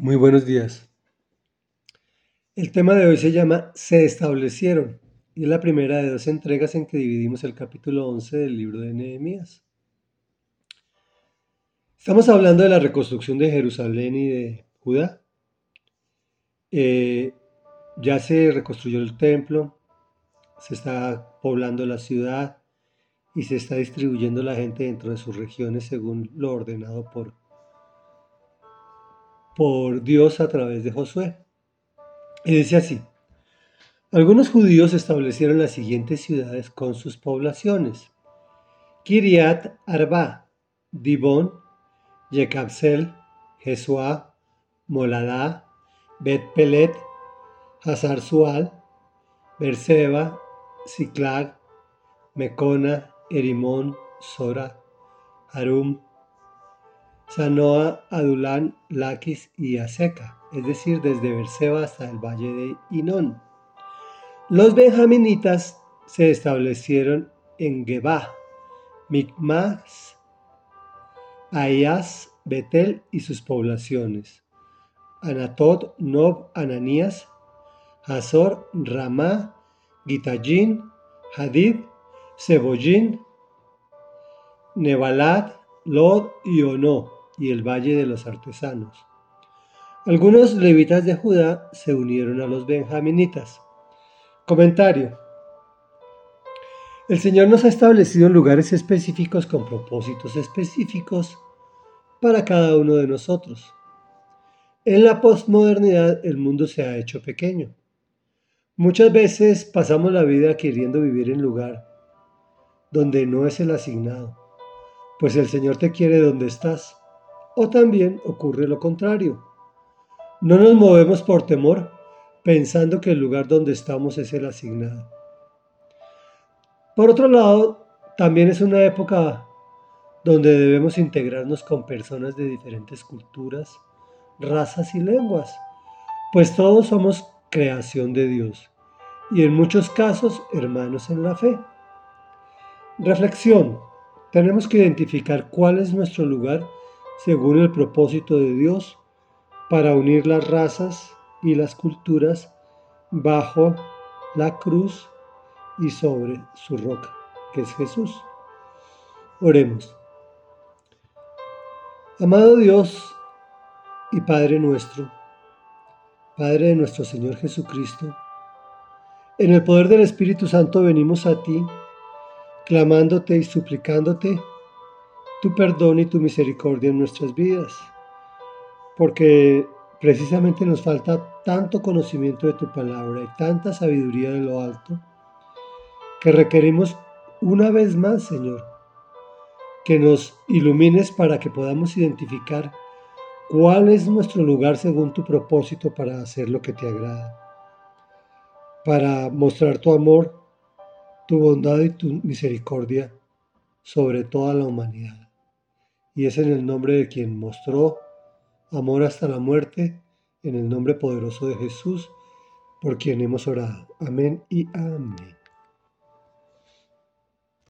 Muy buenos días. El tema de hoy se llama Se establecieron y es la primera de dos entregas en que dividimos el capítulo 11 del libro de Nehemías. Estamos hablando de la reconstrucción de Jerusalén y de Judá. Eh, ya se reconstruyó el templo, se está poblando la ciudad y se está distribuyendo la gente dentro de sus regiones según lo ordenado por por Dios a través de Josué. Y dice así, algunos judíos establecieron las siguientes ciudades con sus poblaciones. Kiriat Arba, Dibón, Yekabsel, Jesuá, Moladá, Bet Pelet, Hazar Sual, Berseba, Ciclag, Mecona, Erimón, Sora, Harum, Sanoa, Adulán, Laquis y Aseca, es decir, desde Berseba hasta el valle de Inón. Los benjaminitas se establecieron en Gebá, Micmas, Ayas, Betel y sus poblaciones, Anatot, Nob, Ananías, Hazor, Ramá, Gitallín, Hadid, Cebollín, Nebalat, Lod y Ono y el Valle de los Artesanos. Algunos levitas de Judá se unieron a los benjaminitas. Comentario. El Señor nos ha establecido lugares específicos con propósitos específicos para cada uno de nosotros. En la postmodernidad el mundo se ha hecho pequeño. Muchas veces pasamos la vida queriendo vivir en lugar donde no es el asignado, pues el Señor te quiere donde estás o también ocurre lo contrario. No nos movemos por temor, pensando que el lugar donde estamos es el asignado. Por otro lado, también es una época donde debemos integrarnos con personas de diferentes culturas, razas y lenguas, pues todos somos creación de Dios y en muchos casos hermanos en la fe. Reflexión. Tenemos que identificar cuál es nuestro lugar según el propósito de Dios para unir las razas y las culturas bajo la cruz y sobre su roca, que es Jesús. Oremos. Amado Dios y Padre nuestro, Padre de nuestro Señor Jesucristo, en el poder del Espíritu Santo venimos a ti, clamándote y suplicándote tu perdón y tu misericordia en nuestras vidas, porque precisamente nos falta tanto conocimiento de tu palabra y tanta sabiduría de lo alto, que requerimos una vez más, Señor, que nos ilumines para que podamos identificar cuál es nuestro lugar según tu propósito para hacer lo que te agrada, para mostrar tu amor, tu bondad y tu misericordia sobre toda la humanidad y es en el nombre de quien mostró amor hasta la muerte, en el nombre poderoso de Jesús, por quien hemos orado. Amén y amén.